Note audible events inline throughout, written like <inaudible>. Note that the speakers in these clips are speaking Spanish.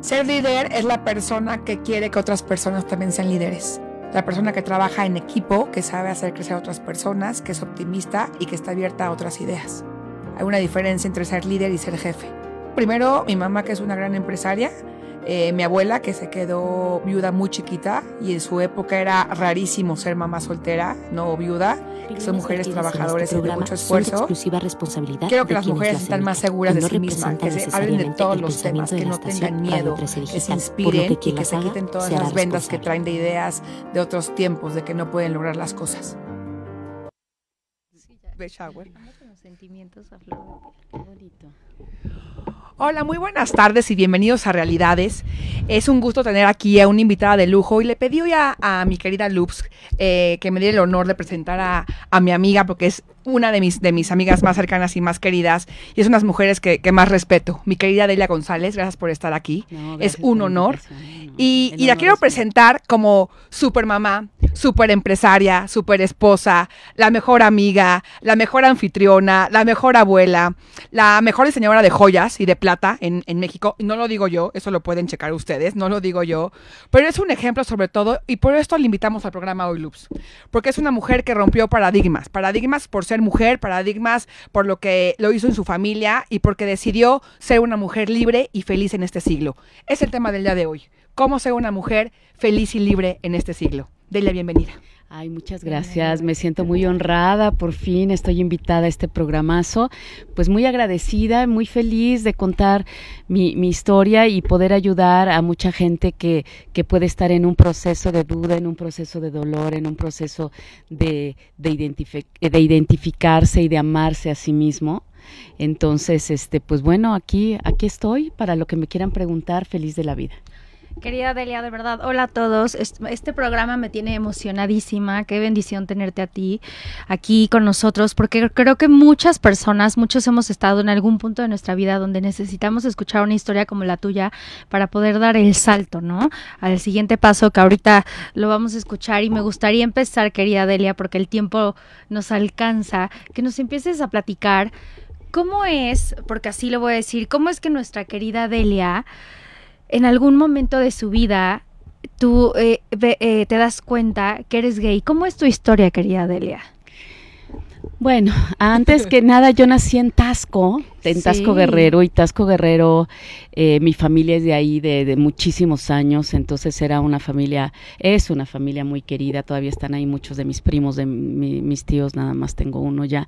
Ser líder es la persona que quiere que otras personas también sean líderes. La persona que trabaja en equipo, que sabe hacer crecer a otras personas, que es optimista y que está abierta a otras ideas. Hay una diferencia entre ser líder y ser jefe. Primero, mi mamá, que es una gran empresaria, eh, mi abuela, que se quedó viuda muy chiquita y en su época era rarísimo ser mamá soltera, no viuda, que son mujeres trabajadoras y de mucho esfuerzo. Exclusiva responsabilidad Quiero que las mujeres estén más seguras de sí mismas, que se hablen de todos los temas, que no tengan miedo, que se inspiren y que se quiten todas las vendas que traen de ideas de otros tiempos, de que no pueden lograr las cosas. Sentimientos a flor. Qué bonito. Hola, muy buenas tardes y bienvenidos a Realidades. Es un gusto tener aquí a una invitada de lujo y le pedí hoy a, mi querida Loops eh, que me diera el honor de presentar a, a, mi amiga porque es una de mis, de mis amigas más cercanas y más queridas y es unas mujeres que, que más respeto. Mi querida Delia González, gracias por estar aquí. es un honor. Y, y la quiero presentar como super mamá, super empresaria, super esposa, la mejor amiga, la mejor anfitriona, la mejor abuela, la mejor diseñadora de joyas y de plata en, en México. No lo digo yo, eso lo pueden checar ustedes, no lo digo yo. Pero es un ejemplo sobre todo y por esto le invitamos al programa Hoy Loops. Porque es una mujer que rompió paradigmas. Paradigmas por ser mujer, paradigmas por lo que lo hizo en su familia y porque decidió ser una mujer libre y feliz en este siglo. Es el tema del día de hoy. ¿Cómo ser una mujer feliz y libre en este siglo? Dele bienvenida. Ay, muchas gracias. Me siento muy honrada. Por fin estoy invitada a este programazo. Pues muy agradecida, muy feliz de contar mi, historia y poder ayudar a mucha gente que, que, puede estar en un proceso de duda, en un proceso de dolor, en un proceso de, de, de identificarse y de amarse a sí mismo. Entonces, este, pues bueno, aquí, aquí estoy para lo que me quieran preguntar, feliz de la vida. Querida Delia, de verdad, hola a todos. Este programa me tiene emocionadísima. Qué bendición tenerte a ti aquí con nosotros, porque creo que muchas personas, muchos hemos estado en algún punto de nuestra vida donde necesitamos escuchar una historia como la tuya para poder dar el salto, ¿no? Al siguiente paso que ahorita lo vamos a escuchar y me gustaría empezar, querida Delia, porque el tiempo nos alcanza, que nos empieces a platicar cómo es, porque así lo voy a decir, cómo es que nuestra querida Delia en algún momento de su vida tú eh, eh, te das cuenta que eres gay. ¿Cómo es tu historia, querida Delia? Bueno, antes que nada yo nací en Tasco, en Tasco Guerrero, y Tasco Guerrero, eh, mi familia es de ahí de, muchísimos años, entonces era una familia, es una familia muy querida, todavía están ahí muchos de mis primos, de mis tíos, nada más tengo uno ya,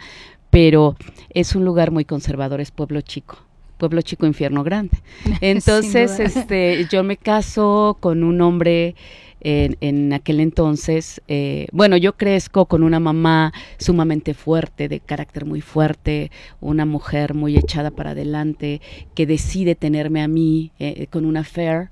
pero es un lugar muy conservador, es pueblo chico pueblo chico, infierno grande. <laughs> Entonces, este, yo me caso con un hombre en, aquel entonces, eh, bueno, yo crezco con una mamá sumamente fuerte, de carácter muy fuerte, una mujer muy echada para adelante, que decide tenerme a mí eh, con una affair.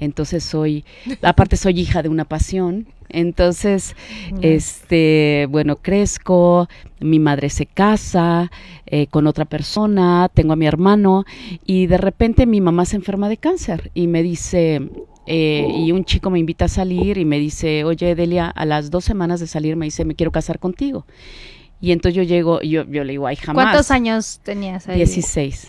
Entonces soy, aparte soy hija de una pasión, entonces, este, bueno, crezco, mi madre se casa eh, con otra persona, tengo a mi hermano y de repente mi mamá se enferma de cáncer y me dice, eh, y un chico me invita a salir y me dice, oye Delia, a las dos semanas de salir me dice, me quiero casar contigo. Y entonces yo llego, yo, yo le digo, ay, jamás. ¿Cuántos años tenías ahí? Dieciséis.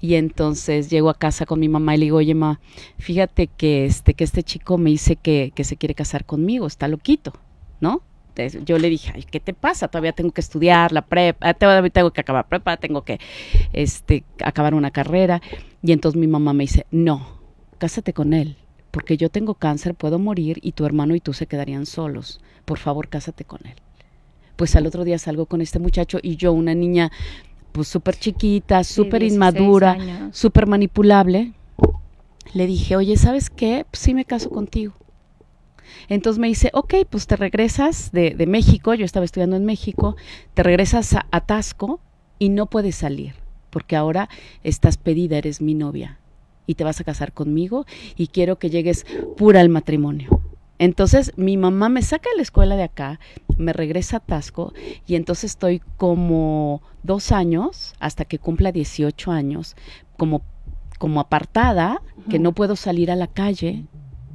Y entonces llego a casa con mi mamá y le digo, oye, ma, fíjate que este, que este chico me dice que, que se quiere casar conmigo, está loquito, ¿no? Entonces, yo le dije, ay, ¿qué te pasa? Todavía tengo que estudiar la prepa, todavía tengo que acabar prepa, tengo que este, acabar una carrera. Y entonces mi mamá me dice, no, cásate con él, porque yo tengo cáncer, puedo morir y tu hermano y tú se quedarían solos. Por favor, cásate con él pues al otro día salgo con este muchacho y yo, una niña pues súper chiquita, súper inmadura, súper manipulable, le dije, oye, ¿sabes qué? Pues sí me caso contigo. Entonces me dice, ok, pues te regresas de, de México, yo estaba estudiando en México, te regresas a, a Tasco y no puedes salir, porque ahora estás pedida, eres mi novia y te vas a casar conmigo y quiero que llegues pura al matrimonio. Entonces mi mamá me saca de la escuela de acá, me regresa a Tasco y entonces estoy como dos años, hasta que cumpla 18 años, como, como apartada, que no puedo salir a la calle,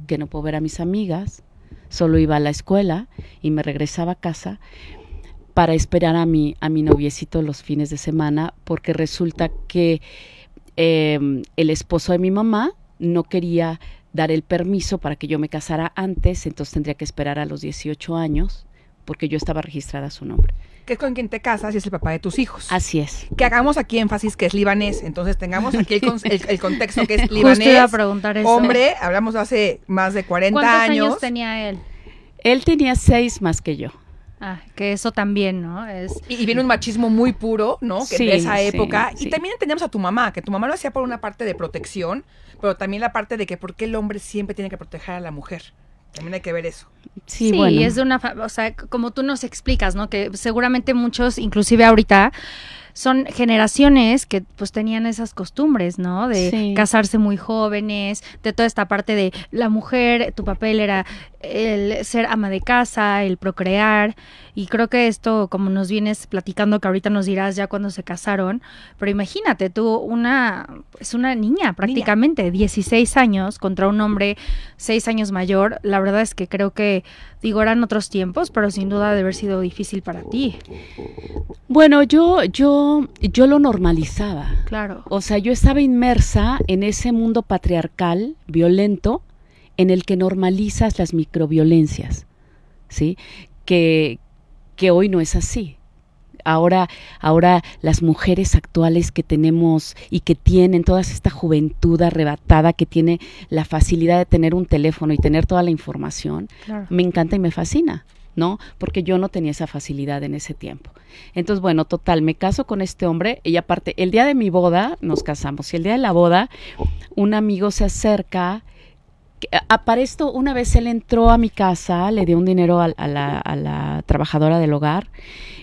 que no puedo ver a mis amigas, solo iba a la escuela y me regresaba a casa para esperar a mi, a mi noviecito los fines de semana, porque resulta que em, el esposo de mi mamá no quería dar el permiso para que yo me casara antes, entonces tendría que esperar a los 18 años porque yo estaba registrada a su nombre. Que es con quien te casas y es el papá de tus hijos. Así es. Que hagamos aquí énfasis que es libanés, entonces tengamos aquí el, <laughs> contexto que es libanés. Justo iba a preguntar eso. Hombre, hablamos hace más de 40 ¿Cuántos años. tenía él? Él tenía seis más que yo. Ah, que eso también, ¿no? Es... Y, viene un machismo muy puro, ¿no? Que de esa época. y también entendemos a tu mamá, que tu mamá lo hacía por una parte de protección, pero también la parte de que por qué el hombre siempre tiene que proteger a la mujer. También hay que ver eso. Sí, sí es de una, o sea, como tú nos explicas, ¿no? Que seguramente muchos, inclusive ahorita, son generaciones que pues tenían esas costumbres, ¿no? De casarse muy jóvenes, de toda esta parte de la mujer, tu papel era el ser ama de casa, el procrear, y creo que esto, como nos vienes platicando, que ahorita nos dirás ya cuando se casaron, pero imagínate, tú una, es una niña prácticamente, 16 años contra un hombre 6 años mayor, la verdad es que creo que, digo, eran otros tiempos, pero sin duda debe haber sido difícil para ti. Bueno, yo, yo, yo lo normalizaba. Claro. O sea, yo estaba inmersa en ese mundo patriarcal, violento, en el que normalizas las microviolencias, ¿sí? Que, que hoy no es así. Ahora, ahora las mujeres actuales que tenemos y que tienen toda esta juventud arrebatada, que tiene la facilidad de tener un teléfono y tener toda la información, me encanta y me fascina. ¿no? Porque yo no tenía esa facilidad en ese tiempo. Entonces, bueno, total, me caso con este hombre y aparte, el día de mi boda nos casamos y el día de la boda un amigo se acerca para esto, una vez él entró a mi casa, le dio un dinero a, la, a, la, trabajadora del hogar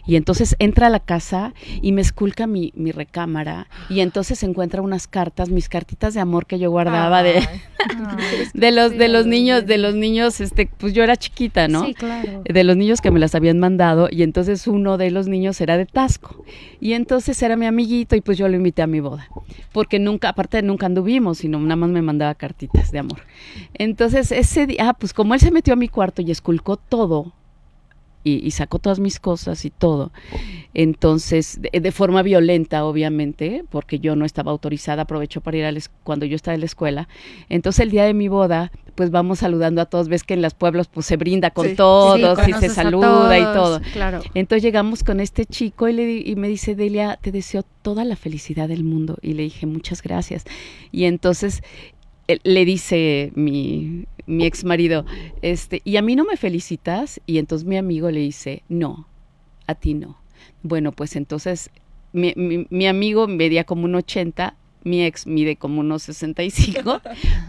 y entonces entra a la casa y me esculca mi, mi recámara y entonces encuentra unas cartas, mis cartitas de amor que yo guardaba de, <laughs> de los de los niños, de los niños, este, pues yo era chiquita, ¿no? Sí, claro. De los niños que me las habían mandado y entonces uno de los niños era de Tasco y entonces era mi amiguito y pues yo lo invité a mi boda porque nunca, aparte nunca anduvimos, sino nada más me mandaba cartitas de amor. Entonces ese día, ah, pues como él se metió a mi cuarto y esculcó todo y, sacó todas mis cosas y todo. Entonces, de, forma violenta, obviamente, porque yo no estaba autorizada, aprovechó para ir a cuando yo estaba en la escuela. Entonces, el día de mi boda, pues vamos saludando a todos. Ves que en los pueblos, pues se brinda con todos y se saluda y todo. Claro. Entonces, llegamos con este chico y, le, y me dice, Delia, te deseo toda la felicidad del mundo. Y le dije, muchas gracias. Y entonces, le dice mi, mi ex marido, este, y a mí no me felicitas, y entonces mi amigo le dice, no, a ti no. Bueno, pues entonces mi, mi, amigo medía como un 80, mi ex mide como unos 65,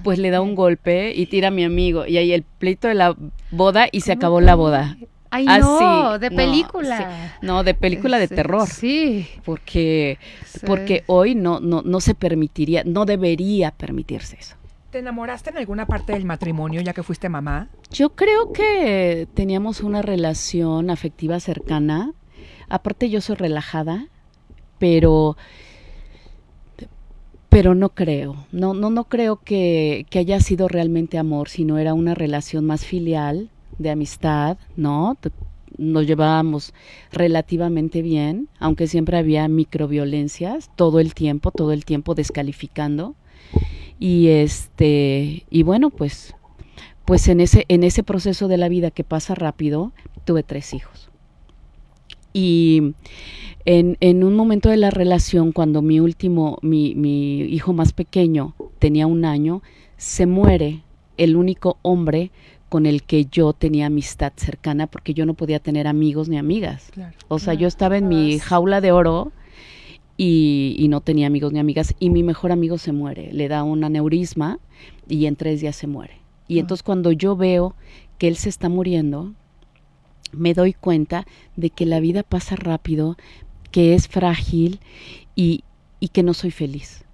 pues le da un golpe y tira a mi amigo, y ahí el pleito de la boda y se acabó la boda. Ay, no, de película. No, de película de terror. Sí. Porque, porque hoy no, no, no se permitiría, no debería permitirse eso. ¿Te enamoraste en alguna parte del matrimonio ya que fuiste mamá? Yo creo que teníamos una relación afectiva cercana. Aparte yo soy relajada, pero pero no creo, no, no, no creo que, que, haya sido realmente amor, sino era una relación más filial, de amistad, ¿no? Nos llevábamos relativamente bien, aunque siempre había microviolencias, todo el tiempo, todo el tiempo descalificando. Y este, y bueno, pues, pues en ese, en ese proceso de la vida que pasa rápido, tuve tres hijos. Y en, en un momento de la relación, cuando mi último, mi, mi hijo más pequeño tenía un año, se muere el único hombre con el que yo tenía amistad cercana porque yo no podía tener amigos ni amigas. o sea, yo estaba en mi jaula de oro y, no tenía amigos ni amigas y mi mejor amigo se muere, le da un aneurisma y en tres días se muere. Y ah. entonces cuando yo veo que él se está muriendo, me doy cuenta de que la vida pasa rápido, que es frágil y, y que no soy feliz.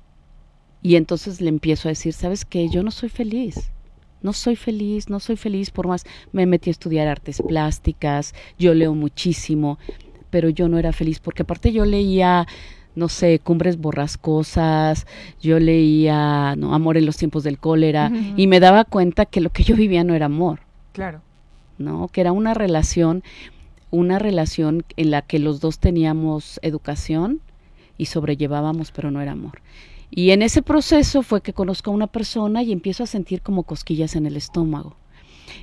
Y entonces le empiezo a decir, ¿sabes qué? Yo no soy feliz. No soy feliz, no soy feliz por más. Me metí a estudiar artes plásticas, yo leo muchísimo, pero yo no era feliz porque aparte yo leía no sé, Cumbres Borrascosas, yo leía ¿no? Amor en los tiempos del cólera y me daba cuenta que lo que yo vivía no era amor. Claro. ¿No? Que era una relación, una relación en la que los dos teníamos educación y sobrellevábamos, pero no era amor. Y en ese proceso fue que conozco a una persona y empiezo a sentir como cosquillas en el estómago.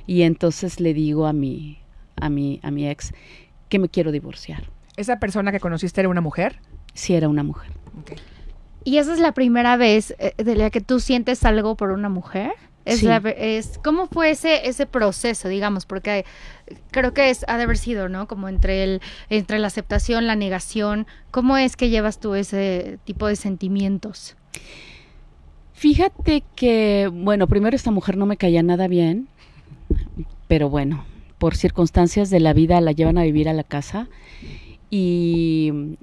Y entonces le digo a mi, a mi, a mi ex que me quiero divorciar. ¿Esa persona que conociste era una mujer? Sí, era una mujer. ¿Y esa es la primera vez eh, de la que tú sientes algo por una mujer? Es, Sí. es ¿Cómo fue ese, ese proceso, digamos? Porque creo que es, ha de haber sido, ¿no? Como entre, el, entre la aceptación, la negación. ¿Cómo es que llevas tú ese tipo de sentimientos? Fíjate que, bueno, primero esta mujer no me caía nada bien, pero bueno, por circunstancias de la vida la llevan a vivir a la casa y,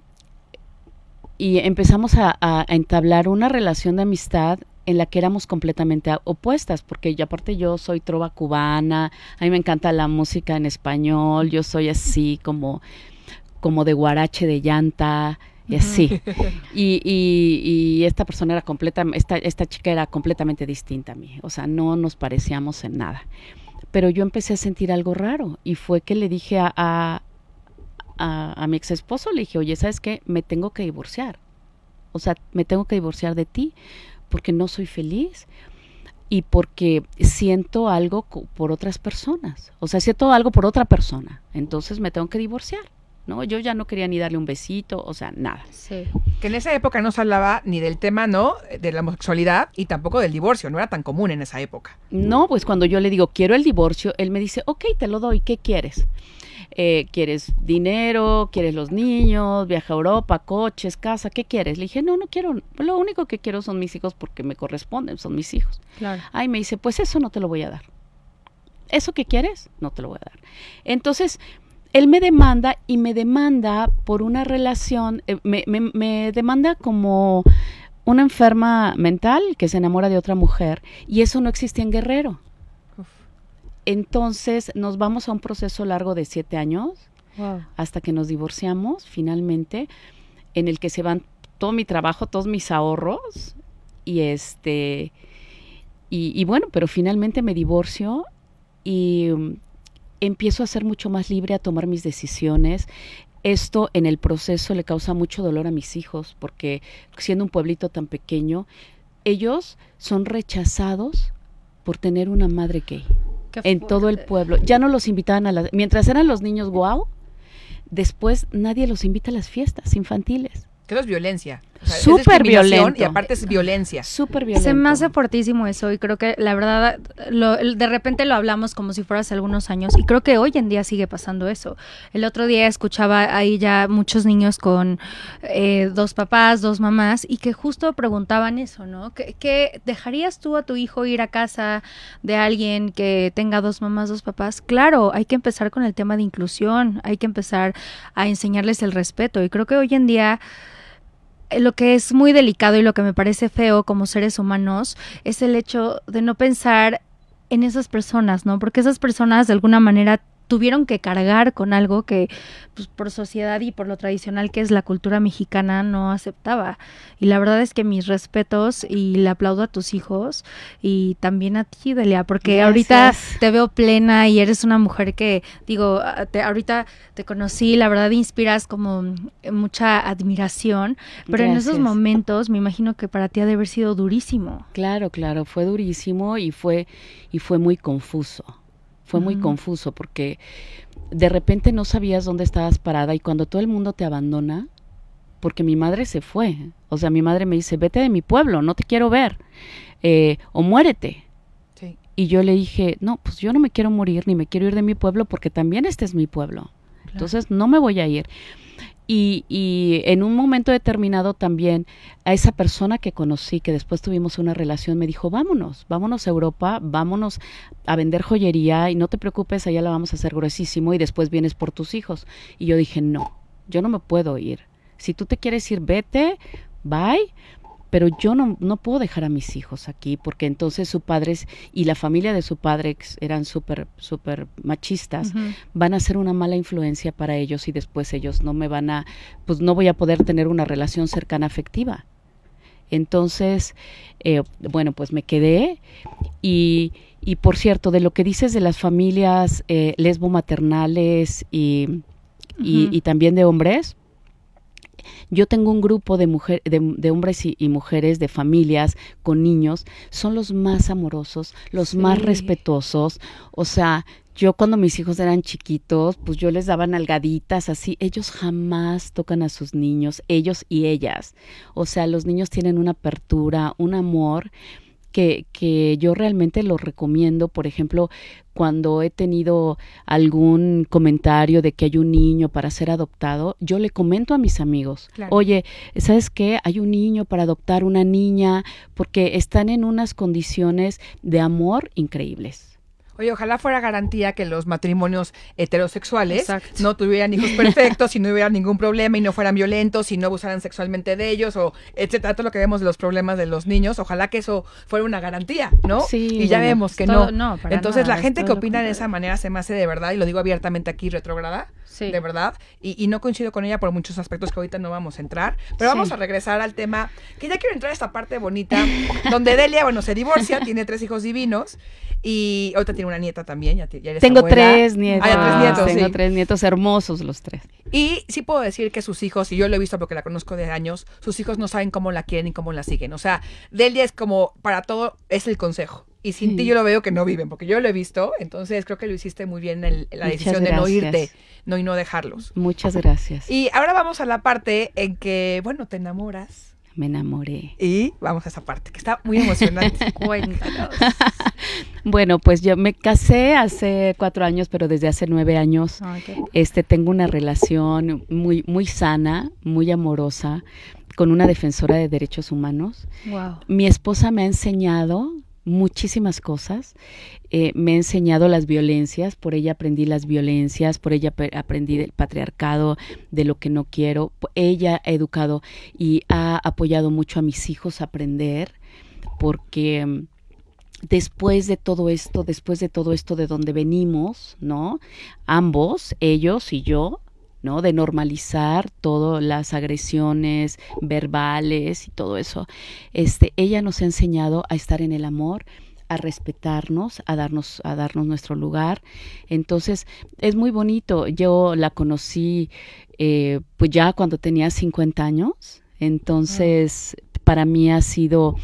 y empezamos a, a entablar una relación de amistad en la que éramos completamente opuestas, porque yo, aparte yo soy trova cubana, a mí me encanta la música en español, yo soy así como, como de guarache de llanta, y así. <laughs> Y, y, y esta persona era completa, esta, esta chica era completamente distinta a mí, o sea, no nos parecíamos en nada. Pero yo empecé a sentir algo raro y fue que le dije a, a, a, a mi ex esposo, le dije, oye, ¿sabes qué? Me tengo que divorciar. O sea, me tengo que divorciar de ti porque no soy feliz y porque siento algo por otras personas. O sea, siento algo por otra persona. Entonces me tengo que divorciar. ¿no? Yo ya no quería ni darle un besito, o sea, nada. Sí. Que en esa época no se hablaba ni del tema, ¿no? De la homosexualidad y tampoco del divorcio. No era tan común en esa época. No, pues cuando yo le digo, quiero el divorcio, él me dice, ok, te lo doy, ¿qué quieres? Eh, ¿Quieres dinero? ¿Quieres los niños? ¿Viaja a Europa? ¿Coches? ¿Casa? ¿Qué quieres? Le dije, no, no quiero, lo único que quiero son mis hijos porque me corresponden, son mis hijos. Claro. Ay, me dice, pues eso no te lo voy a dar. ¿Eso que quieres? No te lo voy a dar. Entonces, él me demanda y me demanda por una relación, eh, me, me- me demanda como una enferma mental que se enamora de otra mujer y eso no existía en Guerrero. Entonces nos vamos a un proceso largo de siete años Wow. hasta que nos divorciamos finalmente, en el que se van todo mi trabajo, todos mis ahorros y este y, y bueno, pero finalmente me divorcio y mm, empiezo a ser mucho más libre a tomar mis decisiones. Esto en el proceso le causa mucho dolor a mis hijos porque siendo un pueblito tan pequeño, ellos son rechazados por tener una madre gay Qué en todo el pueblo. Ya no los invitaban a las... Mientras eran los niños guau, después nadie los invita a las fiestas infantiles. Que es violencia. O sea, Súper violento. Y aparte es violencia. Súper violento. Se me hace fortísimo eso y creo que la verdad lo- el- de repente lo hablamos como si fuera hace algunos años y creo que hoy en día sigue pasando eso. El otro día escuchaba ahí ya muchos niños con eh, dos papás, dos mamás y que justo preguntaban eso, ¿no? ¿Qué, qué dejarías tú a tu hijo ir a casa de alguien que tenga dos mamás, dos papás? Claro, hay que empezar con el tema de inclusión, hay que empezar a enseñarles el respeto y creo que hoy en día lo que es muy delicado y lo que me parece feo como seres humanos es el hecho de no pensar en esas personas, ¿no? Porque esas personas de alguna manera tuvieron que cargar con algo que pues, por sociedad y por lo tradicional que es la cultura mexicana no aceptaba. Y la verdad es que mis respetos y le aplaudo a tus hijos y también a ti, Delia, porque ahorita te veo plena y eres una mujer que, digo, te- ahorita te conocí, la verdad inspiras como mucha admiración, pero en esos momentos me imagino que para ti ha de haber sido durísimo. Claro, claro, fue durísimo y fue, y fue muy confuso. Fue muy confuso porque de repente no sabías dónde estabas parada y cuando todo el mundo te abandona, porque mi madre se fue, o sea, mi madre me dice, vete de mi pueblo, no te quiero ver, eh, o muérete. Sí. Y yo le dije, no, pues yo no me quiero morir ni me quiero ir de mi pueblo porque también este es mi pueblo. Entonces no me voy a ir. Y, y en un momento determinado también a esa persona que conocí, que después tuvimos una relación, me dijo, vámonos, vámonos a Europa, vámonos a vender joyería y no te preocupes, allá la vamos a hacer gruesísimo y después vienes por tus hijos. Y yo dije, no, yo no me puedo ir. Si tú te quieres ir, vete, bye, pero yo no, no puedo dejar a mis hijos aquí porque entonces su padre es- y la familia de su padre eran súper, súper machistas van a ser una mala influencia para ellos y después ellos no me van a, pues no voy a poder tener una relación cercana afectiva. Entonces, eh, bueno, pues me quedé y, y por cierto, de lo que dices de las familias eh, lesbo-maternales y, y también de hombres, yo tengo un grupo de, mujer, de, hombres y, mujeres, de familias con niños, son los más amorosos, los más respetuosos. O sea, yo cuando mis hijos eran chiquitos, pues yo les daba nalgaditas así. Ellos jamás tocan a sus niños, ellos y ellas. O sea, los niños tienen una apertura, un amor que, que yo realmente lo recomiendo. Por ejemplo, cuando he tenido algún comentario de que hay un niño para ser adoptado, yo le comento a mis amigos, oye, ¿sabes qué? Hay un niño para adoptar una niña porque están en unas condiciones de amor increíbles. Oye, ojalá fuera garantía que los matrimonios heterosexuales no tuvieran hijos perfectos y no hubiera <laughs> ningún problema y no fueran violentos y no abusaran sexualmente de ellos o etcétera, todo lo que vemos de los problemas de los niños, ojalá que eso fuera una garantía, ¿no? Sí. Y ya vemos que no. Entonces la gente que opina de esa manera se me hace de verdad, y lo digo abiertamente aquí, retrograda, de verdad, y, no coincido con ella por muchos aspectos que ahorita no vamos a entrar, pero vamos a regresar al tema, que ya quiero entrar a esta parte bonita, donde Delia, bueno, se divorcia, <laughs> tiene tres hijos divinos, y ahorita tiene una nieta también. Ya, tengo tres nietos. Ah, tres nietos. Tengo tres nietos hermosos los tres. Y sí puedo decir que sus hijos, y yo lo he visto porque la conozco de años, sus hijos no saben cómo la quieren y cómo la siguen. O sea, Delia es como, para todo, es el consejo. Y sin ti yo lo veo que no viven, porque yo lo he visto, entonces creo que lo hiciste muy bien en, la decisión de no irte no y no dejarlos. Muchas gracias. Y ahora vamos a la parte en que, bueno, te enamoras me enamoré. Y vamos a esa parte, que está muy emocionante. <laughs> Cuéntanos. <laughs> bueno, pues yo me casé hace cuatro años, pero desde hace nueve años este, tengo una relación muy, muy sana, muy amorosa, con una defensora de derechos humanos. Wow. Mi esposa me ha enseñado muchísimas cosas. Eh, me ha enseñado las violencias, por ella aprendí las violencias, por ella aprendí el patriarcado, de lo que no quiero. Ella ha educado y ha apoyado mucho a mis hijos a aprender, porque mm, después de todo esto, después de todo esto de donde venimos, ¿no? Ambos, ellos y yo, ¿no? De normalizar todas las agresiones verbales y todo eso. Este, ella nos ha enseñado a estar en el amor, a respetarnos, a darnos, a darnos nuestro lugar. Entonces, es muy bonito. Yo la conocí eh, pues ya cuando tenía 50 años. Entonces, para mí ha sido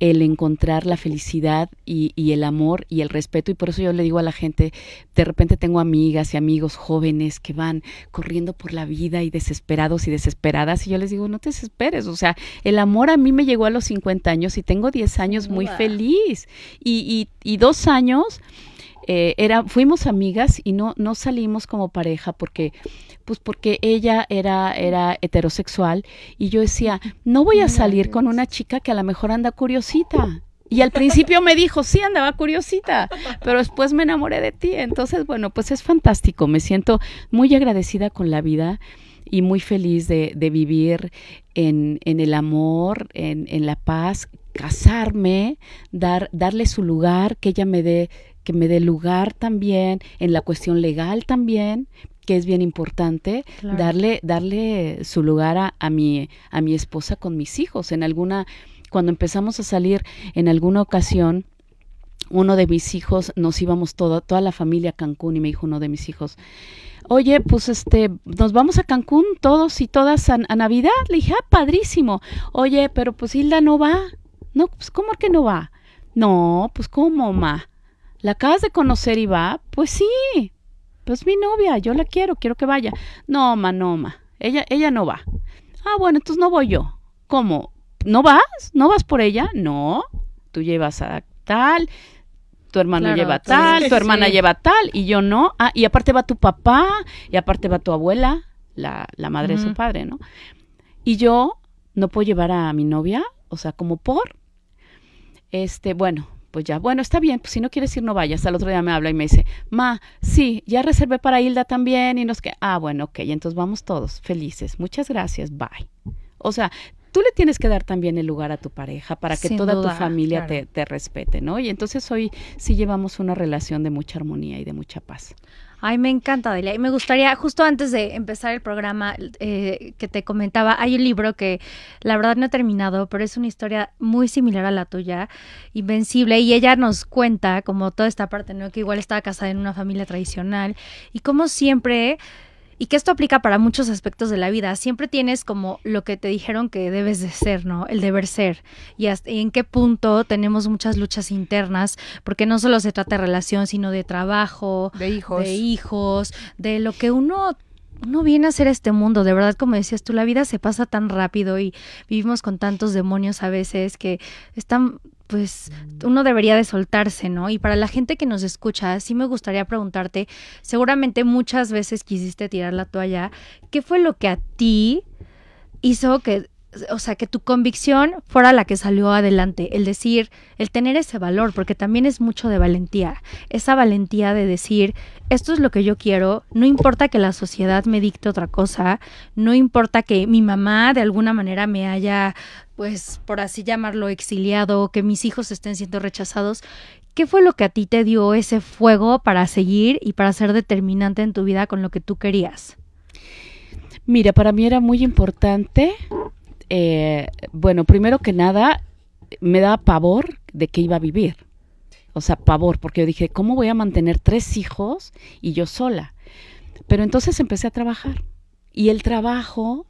el encontrar la felicidad y, el amor y el respeto. Y por eso yo le digo a la gente, de repente tengo amigas y amigos jóvenes que van corriendo por la vida y desesperados y desesperadas. Y yo les digo, no te desesperes. O sea, el amor a mí me llegó a los 50 años y tengo 10 años muy feliz. Y, y, y dos años eh, era, fuimos amigas y no, no salimos como pareja porque, pues porque ella era, era heterosexual y yo decía, no voy a salir con una chica que a lo mejor anda curiosita. Y al principio me dijo, sí, andaba curiosita, pero después me enamoré de ti. Entonces, bueno, pues es fantástico. Me siento muy agradecida con la vida y muy feliz de, de vivir en, en, el amor, en, en la paz, casarme, dar, darle su lugar, que ella me dé que me dé lugar también en la cuestión legal también, que es bien importante, darle, darle su lugar a, a, mi, a mi esposa con mis hijos. En alguna, cuando empezamos a salir en alguna ocasión, uno de mis hijos, nos íbamos toda, toda la familia a Cancún y me dijo uno de mis hijos, oye, pues este, nos vamos a Cancún todos y todas a, a Navidad. Le dije, ah, padrísimo. Oye, pero pues Hilda no va. No, pues ¿cómo que no va? No, pues ¿cómo, ma? ¿La acabas de conocer y va? Pues sí. Pues mi novia, yo la quiero, quiero que vaya. No, ma, no, ma. Ella, ella no va. Ah, bueno, entonces no voy yo. ¿Cómo? ¿No vas? ¿No vas por ella? No. Tú llevas a tal, tu hermano lleva tal, tu hermana lleva tal, y yo no. Ah, y aparte va tu papá, y aparte va tu abuela, la, la madre de su padre, ¿no? Y yo no puedo llevar a mi novia, o sea, como por. Este, bueno, pues ya, bueno, está bien, pues si no quieres ir, no vayas. Al otro día me habla y me dice, ma, sí, ya reservé para Hilda también y nos que, ah, bueno, ok, entonces vamos todos felices. Muchas gracias, bye. O sea, tú le tienes que dar también el lugar a tu pareja para que toda tu familia te, te, respete, ¿no? Y entonces hoy sí llevamos una relación de mucha armonía y de mucha paz. Ay, me encanta, Delia. Y me gustaría, justo antes de empezar el programa eh, que te comentaba, hay un libro que la verdad no he terminado, pero es una historia muy similar a la tuya, Invencible, y ella nos cuenta como toda esta parte, ¿no? Que igual estaba casada en una familia tradicional y como siempre y que esto aplica para muchos aspectos de la vida. Siempre tienes como lo que te dijeron que debes de ser, ¿no? El deber ser. Y, hasta, en qué punto tenemos muchas luchas internas, porque no solo se trata de relación, sino de trabajo, de hijos, de, hijos, de lo que uno uno viene a ser este mundo, de verdad, como decías tú, la vida se pasa tan rápido y vivimos con tantos demonios a veces que están, pues, uno debería de soltarse, ¿no? Y para la gente que nos escucha, sí me gustaría preguntarte, seguramente muchas veces quisiste tirar la toalla, ¿qué fue lo que a ti hizo que o sea, que tu convicción fuera la que salió adelante, el decir, el tener ese valor, porque también es mucho de valentía, esa valentía de decir, esto es lo que yo quiero, no importa que la sociedad me dicte otra cosa, no importa que mi mamá de alguna manera me haya, pues, por así llamarlo, exiliado, que mis hijos estén siendo rechazados, ¿qué fue lo que a ti te dio ese fuego para seguir y para ser determinante en tu vida con lo que tú querías? Mira, para mí era muy importante eh, bueno, primero que nada, me da pavor de que iba a vivir. O sea, pavor, porque yo dije, ¿cómo voy a mantener tres hijos y yo sola? Pero entonces empecé a trabajar. Y el trabajo,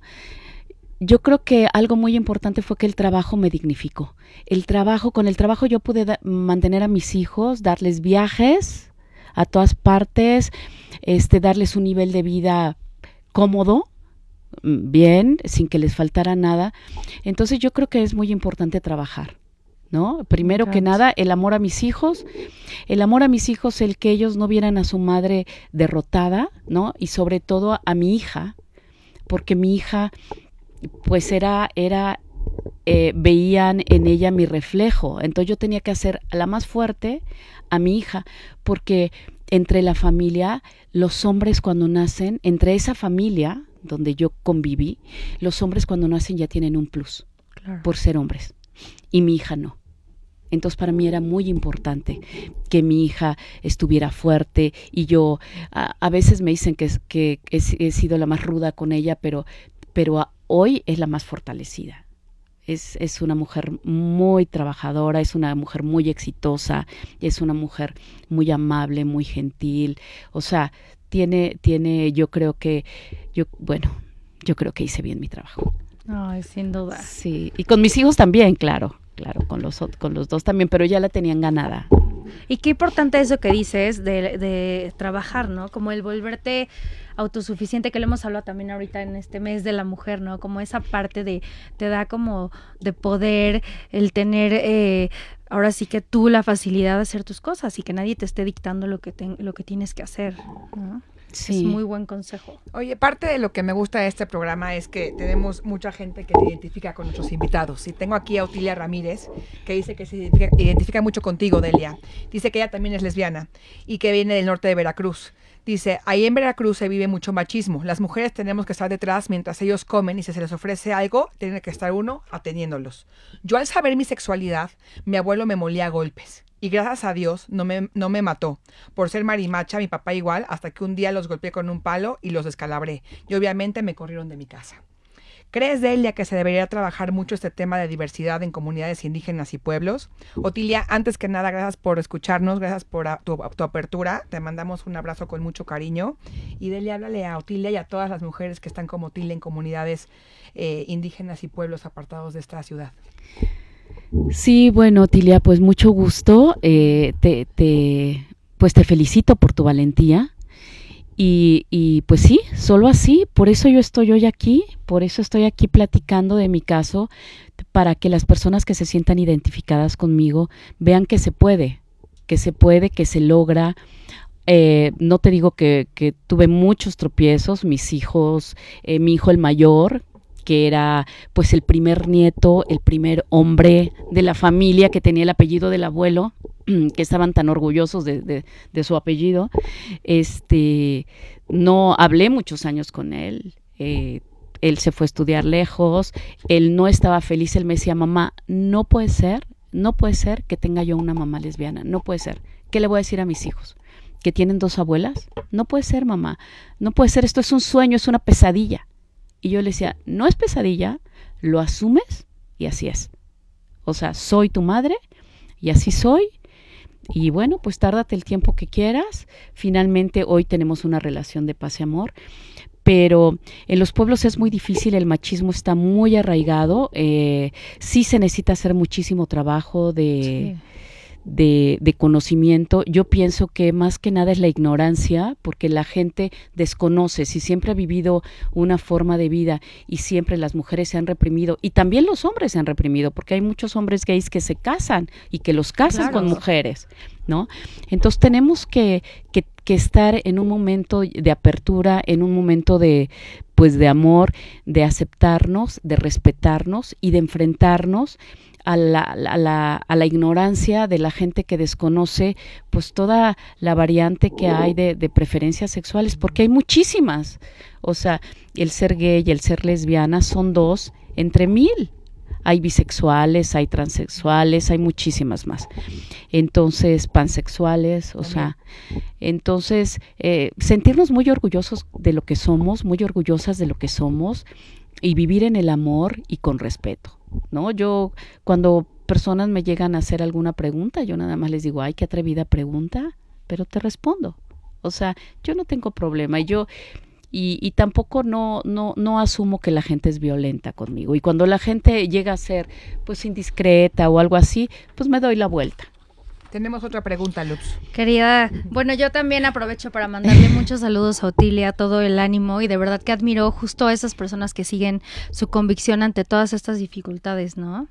yo creo que algo muy importante fue que el trabajo me dignificó. El trabajo, con el trabajo yo pude mantener a mis hijos, darles viajes a todas partes, este, darles un nivel de vida cómodo, bien, sin que les faltara nada. Entonces yo creo que es muy importante trabajar. ¿No? Primero que nada, el amor a mis hijos, el amor a mis hijos, el que ellos no vieran a su madre derrotada, ¿no? Y sobre todo a mi hija, porque mi hija, pues era, era, eh, veían en ella mi reflejo. Entonces yo tenía que hacer la más fuerte a mi hija, porque entre la familia, los hombres cuando nacen, entre esa familia, donde yo conviví, los hombres cuando nacen ya tienen un plus por ser hombres y mi hija no. Entonces para mí era muy importante que mi hija estuviera fuerte y yo a, veces me dicen que, que he, sido la más ruda con ella, pero, pero hoy es la más fortalecida. Es, es, una mujer muy trabajadora, es una mujer muy exitosa, es una mujer muy amable, muy gentil. O sea, tiene, tiene, yo creo que, yo, bueno, yo creo que hice bien mi trabajo. Ay, sin duda. Sí, y con mis hijos también, claro, claro, con los, con los dos también, pero ya la tenían ganada. Y qué importante eso que dices de, de trabajar, ¿no? Como el volverte autosuficiente, que lo hemos hablado también ahorita en este mes de la mujer, ¿no? Como esa parte de, te da como de poder, el tener, eh, ahora sí que tú la facilidad de hacer tus cosas y que nadie te esté dictando lo que, lo que tienes que hacer. Sí. Es muy buen consejo. Oye, parte de lo que me gusta de este programa es que tenemos mucha gente que se identifica con nuestros invitados. Y tengo aquí a Otilia Ramírez, que dice que se identifica, identifica mucho contigo, Delia. Dice que ella también es lesbiana y que viene del norte de Veracruz. Dice, ahí en Veracruz se vive mucho machismo. Las mujeres tenemos que estar detrás mientras ellos comen y si se les ofrece algo, tiene que estar uno atendiéndolos. Yo al saber mi sexualidad, mi abuelo me molía a golpes. Y gracias a Dios no me, no me mató. Por ser marimacha, mi papá igual, hasta que un día los golpeé con un palo y los descalabré. Y obviamente me corrieron de mi casa. ¿Crees, Delia, que se debería trabajar mucho este tema de diversidad en comunidades indígenas y pueblos? Otilia, antes que nada, gracias por escucharnos, gracias por tu, apertura. Te mandamos un abrazo con mucho cariño. Y Delia, háblale a Otilia y a todas las mujeres que están como Otilia en comunidades eh, indígenas y pueblos apartados de esta ciudad. Sí, bueno, Otilia, pues mucho gusto. Eh, te, te, pues te felicito por tu valentía y, y, pues sí, solo así, por eso yo estoy hoy aquí, por eso estoy aquí platicando de mi caso, para que las personas que se sientan identificadas conmigo vean que se puede, que se puede, que se logra. Eh, no te digo que, tuve muchos tropiezos, mis hijos, eh, mi hijo el mayor, que era pues el primer nieto, el primer hombre de la familia que tenía el apellido del abuelo, <clears throat> que estaban tan orgullosos de, su apellido. Este, no hablé muchos años con él. Eh, él se fue a estudiar lejos, él no estaba feliz, él me decía, mamá, no puede ser, no puede ser que tenga yo una mamá lesbiana, no puede ser. ¿Qué le voy a decir a mis hijos? ¿Que tienen dos abuelas? No puede ser, mamá, no puede ser, esto es un sueño, es una pesadilla. Y yo le decía, no es pesadilla, lo asumes y así es. O sea, soy tu madre y así soy y bueno, pues tárdate el tiempo que quieras. Finalmente hoy tenemos una relación de paz y amor. pero en los pueblos es muy difícil, el machismo está muy arraigado, eh, sí se necesita hacer muchísimo trabajo de de, conocimiento, yo pienso que más que nada es la ignorancia, porque la gente desconoce, si siempre ha vivido una forma de vida y siempre las mujeres se han reprimido, y también los hombres se han reprimido, porque hay muchos hombres gays que se casan y que los casan con mujeres, ¿no? Entonces tenemos que, que, que estar en un momento de apertura, en un momento de, pues de amor, de aceptarnos, de respetarnos y de enfrentarnos a la, a, la, a la, ignorancia de la gente que desconoce pues toda la variante que hay de, preferencias sexuales, porque hay muchísimas. O sea, el ser gay y el ser lesbiana son dos entre mil. Hay bisexuales, hay transexuales, hay muchísimas más. Entonces, pansexuales, o sea, entonces, eh, sentirnos muy orgullosos de lo que somos, muy orgullosas de lo que somos y vivir en el amor y con respeto. ¿No? Yo cuando personas me llegan a hacer alguna pregunta, yo nada más les digo, ay, qué atrevida pregunta, pero te respondo. O sea, yo no tengo problema y yo y, y, tampoco no, no, no asumo que la gente es violenta conmigo. Y cuando la gente llega a ser pues indiscreta o algo así, pues me doy la vuelta. Tenemos otra pregunta, Luz. Querida, bueno, yo también aprovecho para mandarle muchos saludos a Otilia, todo el ánimo y de verdad que admiro justo a esas personas que siguen su convicción ante todas estas dificultades, ¿no?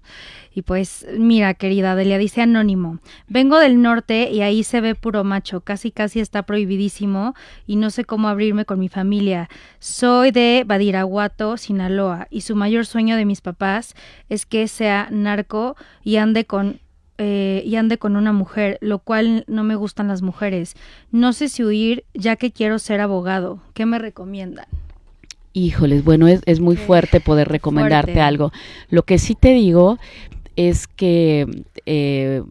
Y pues, mira, querida Delia, dice anónimo, vengo del norte y ahí se ve puro macho, casi casi está prohibidísimo y no sé cómo abrirme con mi familia. Soy de Badiraguato, Sinaloa, y su mayor sueño de mis papás es que sea narco y ande con eh, y ande con una mujer, lo cual no me gustan las mujeres. No sé si huir ya que quiero ser abogado. ¿Qué me recomiendan? Híjoles, bueno, es, es muy fuerte poder recomendarte algo. Lo que sí te digo es que eh,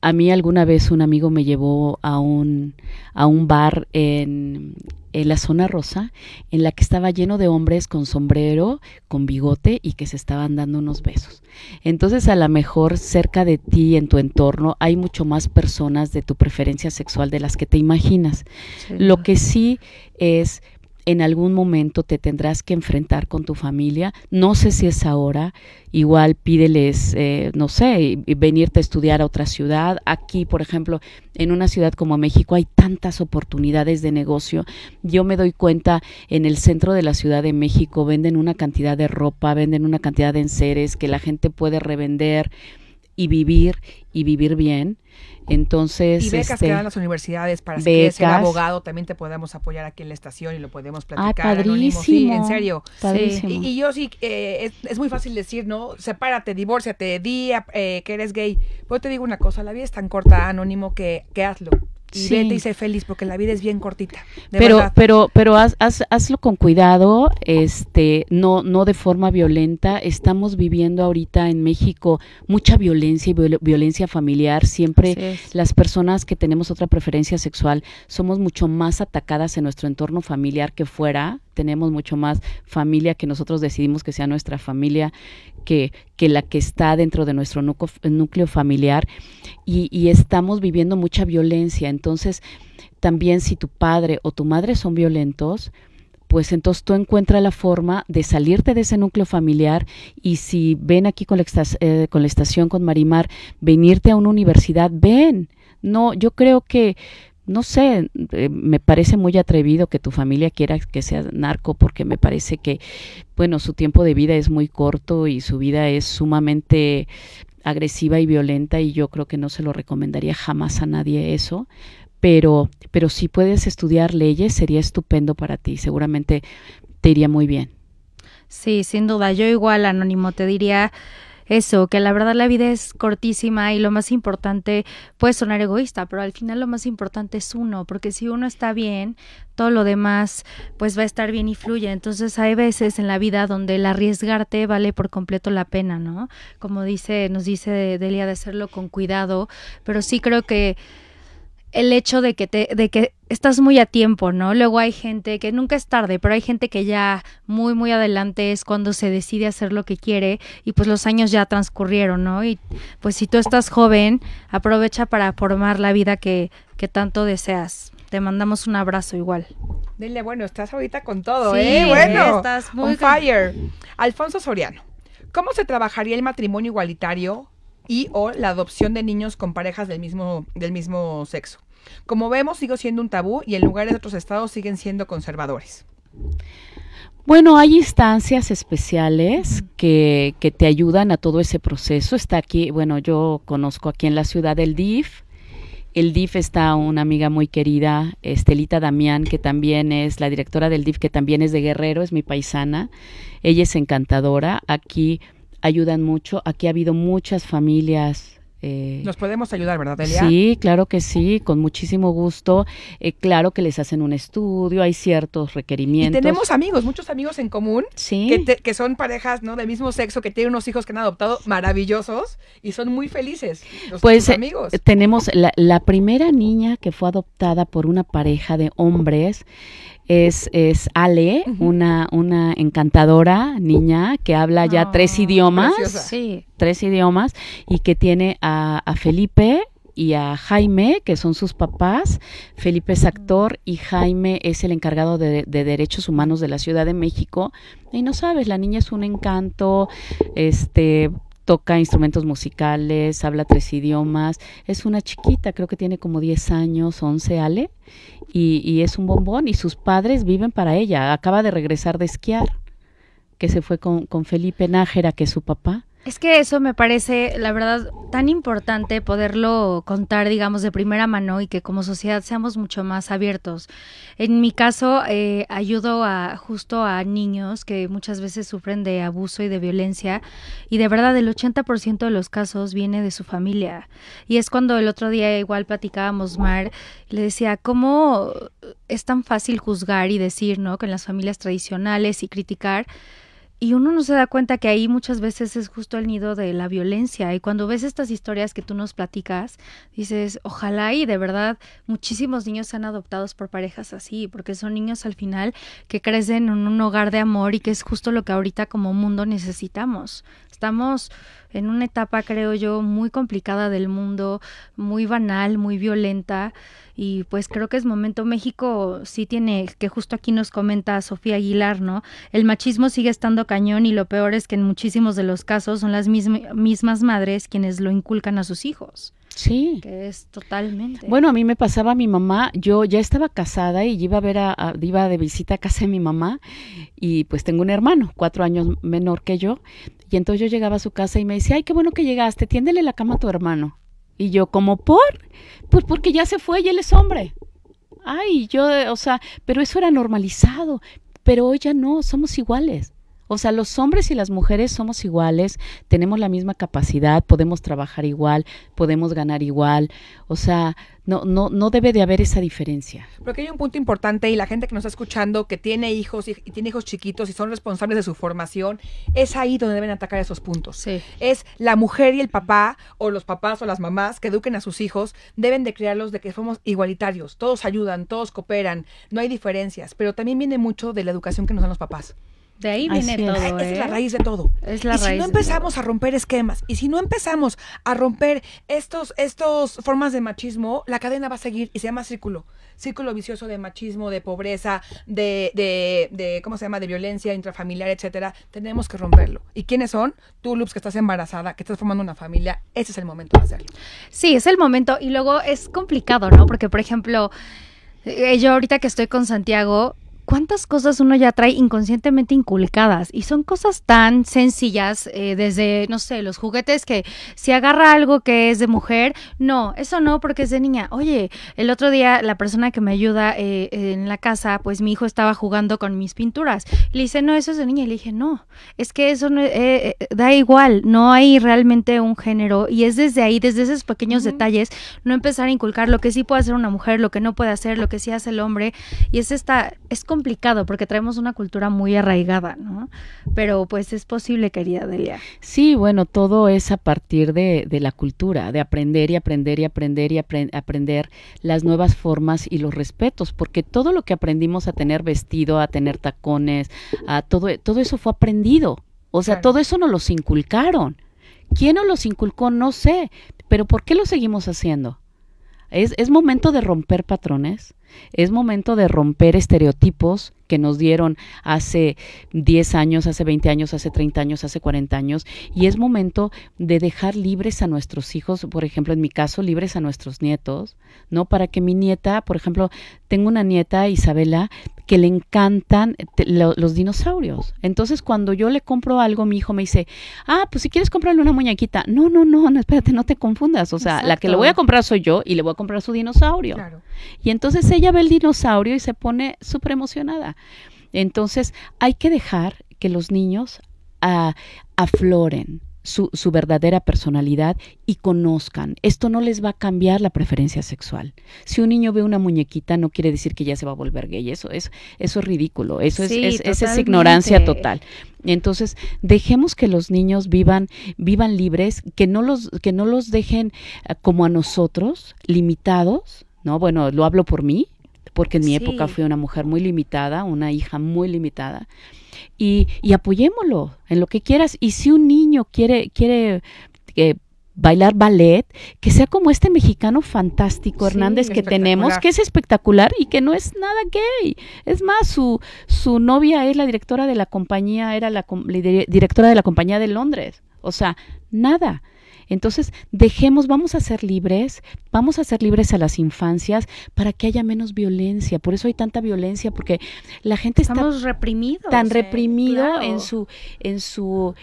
a mí alguna vez un amigo me llevó a un, a un bar en, en la zona rosa, en la que estaba lleno de hombres con sombrero, con bigote y que se estaban dando unos besos. Entonces, a lo mejor cerca de ti, en tu entorno, hay mucho más personas de tu preferencia sexual de las que te imaginas. Lo que sí es en algún momento te tendrás que enfrentar con tu familia. No sé si es ahora, igual pídeles, eh, no sé, venirte a estudiar a otra ciudad. Aquí, por ejemplo, en una ciudad como México hay tantas oportunidades de negocio. Yo me doy cuenta, en el centro de la Ciudad de México venden una cantidad de ropa, venden una cantidad de enseres que la gente puede revender y vivir y vivir bien. Entonces, y becas este, que dan las universidades para que ser abogado también te podemos apoyar aquí en la estación y lo podemos platicar. Ah, padrísimo. Sí, en serio. Padrísimo. Y, y, yo sí, eh, es, es, muy fácil decir, ¿no? Sepárate, divórciate, di eh, que eres gay. Pero te digo una cosa, la vida es tan corta, anónimo, que, que hazlo y sí. vete y sé feliz porque la vida es bien cortita. pero, verdad. pero, pero haz, haz, hazlo con cuidado, este, no, no de forma violenta. Estamos viviendo ahorita en México mucha violencia y viol violencia familiar. Siempre las personas que tenemos otra preferencia sexual somos mucho más atacadas en nuestro entorno familiar que fuera. Tenemos mucho más familia que nosotros decidimos que sea nuestra familia que, que la que está dentro de nuestro núcleo, familiar y, y, estamos viviendo mucha violencia. Entonces, también si tu padre o tu madre son violentos, pues entonces tú encuentras la forma de salirte de ese núcleo familiar y si ven aquí con la, eh, con la estación con Marimar, venirte a una universidad, ven. No, yo creo que no sé, eh, me parece muy atrevido que tu familia quiera que sea narco porque me parece que, bueno, su tiempo de vida es muy corto y su vida es sumamente agresiva y violenta y yo creo que no se lo recomendaría jamás a nadie eso. Pero, pero si puedes estudiar leyes sería estupendo para ti, seguramente te iría muy bien. Sí, sin duda. Yo igual, Anónimo, te diría eso, que la verdad la vida es cortísima y lo más importante puede sonar egoísta, pero al final lo más importante es uno, porque si uno está bien, todo lo demás pues va a estar bien y fluye. Entonces hay veces en la vida donde el arriesgarte vale por completo la pena, ¿no? Como dice, nos dice Delia de hacerlo con cuidado, pero sí creo que el hecho de que te, de que estás muy a tiempo, ¿no? Luego hay gente que nunca es tarde, pero hay gente que ya muy, muy adelante es cuando se decide hacer lo que quiere y pues los años ya transcurrieron, ¿no? Y pues si tú estás joven, aprovecha para formar la vida que, que tanto deseas. Te mandamos un abrazo igual. Dile, bueno, estás ahorita con todo, ¿eh? Bueno, estás muy on fire. Alfonso Soriano, ¿cómo se trabajaría el matrimonio igualitario y o la adopción de niños con parejas del mismo, del mismo sexo? Como vemos, sigue siendo un tabú y en lugares de otros estados siguen siendo conservadores. Bueno, hay instancias especiales que, que, te ayudan a todo ese proceso. Está aquí, bueno, yo conozco aquí en la ciudad el DIF. El DIF está una amiga muy querida, Estelita Damián, que también es la directora del DIF, que también es de Guerrero, es mi paisana. Ella es encantadora. Aquí ayudan mucho. Aquí ha habido muchas familias eh, Nos podemos ayudar, ¿verdad, Delia? Sí, claro que sí, con muchísimo gusto. Eh, claro que les hacen un estudio, hay ciertos requerimientos. Y tenemos amigos, muchos amigos en común, sí. que, son parejas ¿no? del mismo sexo, que tienen unos hijos que han adoptado maravillosos y son muy felices. Los, pues eh, tenemos la, la primera niña que fue adoptada por una pareja de hombres es, es Ale, una, una encantadora niña que habla ya tres idiomas, sí. tres idiomas, y que tiene a, Felipe y a Jaime, que son sus papás. Felipe es actor y Jaime es el encargado de, de, derechos humanos de la Ciudad de México. Y no sabes, la niña es un encanto, este, toca instrumentos musicales, habla tres idiomas, es una chiquita, creo que tiene como 10 años, 11, Ale, y, y es un bombón y sus padres viven para ella, acaba de regresar de esquiar, que se fue con, con Felipe Nájera, que es su papá, es que eso me parece, la verdad, tan importante poderlo contar, digamos, de primera mano y que como sociedad seamos mucho más abiertos. En mi caso, eh, ayudo a justo a niños que muchas veces sufren de abuso y de violencia y de verdad el 80% de los casos viene de su familia. Y es cuando el otro día igual platicábamos, Mar, le decía, ¿cómo es tan fácil juzgar y decir, ¿no? En las familias tradicionales y criticar y uno no se da cuenta que ahí muchas veces es justo el nido de la violencia. Y cuando ves estas historias que tú nos platicas, dices, ojalá y de verdad muchísimos niños sean adoptados por parejas así, porque son niños al final que crecen en un hogar de amor y que es justo lo que ahorita como mundo necesitamos. Estamos en una etapa, creo yo, muy complicada del mundo, muy banal, muy violenta y pues creo que es momento México sí tiene que justo aquí nos comenta Sofía Aguilar, ¿no? El machismo sigue estando cañón y lo peor es que en muchísimos de los casos son las mismas madres quienes lo inculcan a sus hijos. Sí. Que es totalmente. Bueno, a mí me pasaba mi mamá, yo ya estaba casada y iba a ver a, iba de visita a casa de mi mamá y pues tengo un hermano, cuatro años menor que yo, y entonces yo llegaba a su casa y me decía, ay, qué bueno que llegaste, tiéndele la cama a tu hermano. Y yo, como por? Pues porque ya se fue y él es hombre. Ay, yo, o sea, pero eso era normalizado. Pero hoy ya no, somos iguales. O sea, los hombres y las mujeres somos iguales, tenemos la misma capacidad, podemos trabajar igual, podemos ganar igual. O sea, no, no, no debe de haber esa diferencia. Porque hay un punto importante y la gente que nos está escuchando, que tiene hijos y, tiene hijos chiquitos y son responsables de su formación, es ahí donde deben atacar esos puntos. Sí. Es la mujer y el papá, o los papás o las mamás que eduquen a sus hijos, deben de criarlos de que somos igualitarios, todos ayudan, todos cooperan, no hay diferencias, pero también viene mucho de la educación que nos dan los papás. De ahí viene todo. Es. La ¿eh? raíz de todo. Es la y si no empezamos a romper esquemas, y si no empezamos a romper estos, estos formas de machismo, la cadena va a seguir y se llama círculo. Círculo vicioso de machismo, de pobreza, de, de, de ¿cómo se llama? De violencia intrafamiliar, etcétera. Tenemos que romperlo. ¿Y quiénes son? Tú, Loops, que estás embarazada, que estás formando una familia. Ese es el momento de hacerlo. Sí, es el momento. Y luego es complicado, ¿no? Porque, por ejemplo, eh, yo ahorita que estoy con Santiago, cuántas cosas uno ya trae inconscientemente inculcadas y son cosas tan sencillas eh, desde, no sé, los juguetes que si agarra algo que es de mujer, no, eso no porque es de niña. Oye, el otro día la persona que me ayuda eh, en la casa, pues mi hijo estaba jugando con mis pinturas. Le dice, no, eso es de niña. Y le dije, no, es que eso no, eh, da igual, no hay realmente un género y es desde ahí, desde esos pequeños detalles, no empezar a inculcar lo que sí puede hacer una mujer, lo que no puede hacer, lo que sí hace el hombre y es esta, es complicado porque traemos una cultura muy arraigada, ¿no? Pero pues es posible, querida Delia. Sí, bueno, todo es a partir de, de la cultura, de aprender y aprender y aprender y aprender las nuevas formas y los respetos, porque todo lo que aprendimos a tener vestido, a tener tacones, a todo, todo eso fue aprendido. O sea, todo eso nos los inculcaron. ¿Quién nos los inculcó? No sé, pero ¿por qué lo seguimos haciendo? Es, es momento de romper patrones Es momento de romper estereotipos que nos dieron hace 10 años, hace 20 años, hace 30 años, hace 40 años. Y es momento de dejar libres a nuestros hijos, por ejemplo, en mi caso, libres a nuestros nietos, ¿no? Para que mi nieta, por ejemplo, tengo una nieta, Isabela, que le encantan los dinosaurios. Entonces, cuando yo le compro algo, mi hijo me dice, ah, pues si quieres comprarle una muñequita. No, no, no, no espérate, no te confundas. O sea, la que le voy a comprar soy yo y le voy a comprar su dinosaurio. Y entonces ella ve el dinosaurio y se pone súper emocionada. Entonces, hay que dejar que los niños ah, afloren su, su, verdadera personalidad y conozcan. Esto no les va a cambiar la preferencia sexual. Si un niño ve una muñequita, no quiere decir que ya se va a volver gay. Eso es, eso es ridículo. Eso es, es, ignorancia total. Entonces, dejemos que los niños vivan, vivan libres, que no los, que no los dejen ah, como a nosotros, limitados, ¿no? Bueno, lo hablo por mí, porque en mi época fui una mujer muy limitada, una hija muy limitada. Y, y apoyémoslo en lo que quieras. Y si un niño quiere, quiere eh, bailar ballet, que sea como este mexicano fantástico Hernández que tenemos, que es espectacular y que no es nada gay. Es más, su, su novia es la directora de la compañía, era la directora de la compañía de Londres. O sea, nada. Entonces, dejemos, vamos a ser libres, vamos a ser libres a las infancias para que haya menos violencia. Por eso hay tanta violencia, porque la gente está tan reprimido en su, en su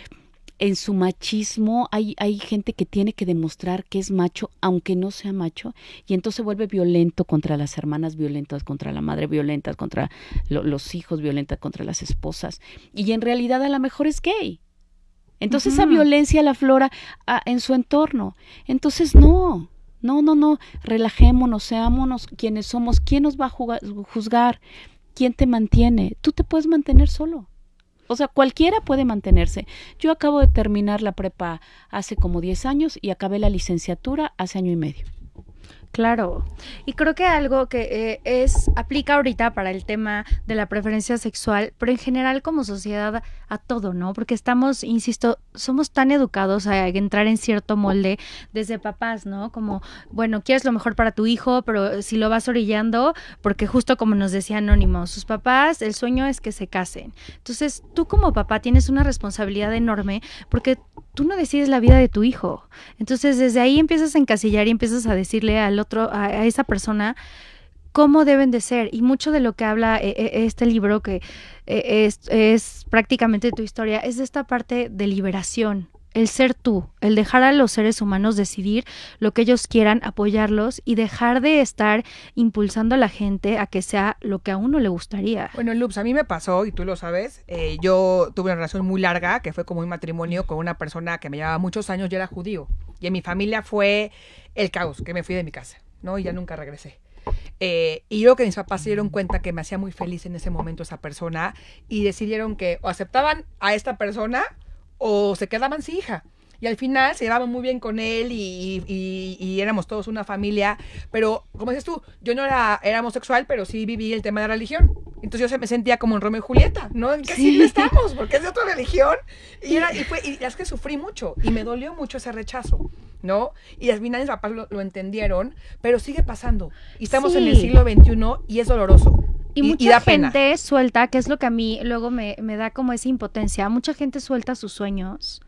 en su machismo. Hay, hay gente que tiene que demostrar que es macho aunque no sea macho y entonces se vuelve violento contra las hermanas violentas, contra la madre violenta, contra los hijos violentas, contra las esposas. Y en realidad a lo mejor es gay entonces esa violencia la flora ah, en su entorno. Entonces no, no, no, no, relajémonos, seámonos quienes somos. ¿Quién nos va a juzgar? ¿Quién te mantiene? Tú te puedes mantener solo. O sea, cualquiera puede mantenerse. Yo acabo de terminar la prepa hace como 10 años y acabé la licenciatura hace año y medio. Claro, y creo que algo que eh, es aplica ahorita para el tema de la preferencia sexual, pero en general como sociedad a todo, ¿no? Porque estamos, insisto, somos tan educados a entrar en cierto molde desde papás, ¿no? Como, bueno, quieres lo mejor para tu hijo, pero si lo vas orillando, porque justo como nos decía Anónimo, sus papás, el sueño es que se casen. Entonces, tú como papá tienes una responsabilidad enorme porque tú no decides la vida de tu hijo. Entonces, desde ahí empiezas a encasillar y empiezas a decirle al otro, a, esa persona, cómo deben de ser. Y mucho de lo que habla eh, eh, este libro, que eh, es, prácticamente tu historia, es esta parte de liberación. El ser tú, el dejar a los seres humanos decidir lo que ellos quieran, apoyarlos y dejar de estar impulsando a la gente a que sea lo que a uno le gustaría. Bueno, Lups, a mí me pasó, y tú lo sabes, yo tuve una relación muy larga, que fue como un matrimonio con una persona que me llevaba muchos años y era judío. Y en mi familia fue el caos, que me fui de mi casa. ¿no? Y ya nunca regresé. Eh, y yo que mis papás se dieron cuenta que me hacía muy feliz en ese momento esa persona y decidieron que o aceptaban a esta persona o se quedaban sin hija. Y al final se llevaban muy bien con él y, éramos todos una familia. Pero, como dices tú, yo no era, era homosexual, pero sí viví el tema de la religión. Entonces yo me sentía como en Romeo y Julieta, ¿no? ¿En qué sí. estamos? Porque es de otra religión. Y, era, y, fue, y es que sufrí mucho y me dolió mucho ese rechazo. ¿no? Y al final mis papás lo, entendieron, pero sigue pasando. Y estamos en el siglo XXI y es doloroso. Y, mucha gente suelta, que es lo que a mí luego me, me da como esa impotencia, mucha gente suelta sus sueños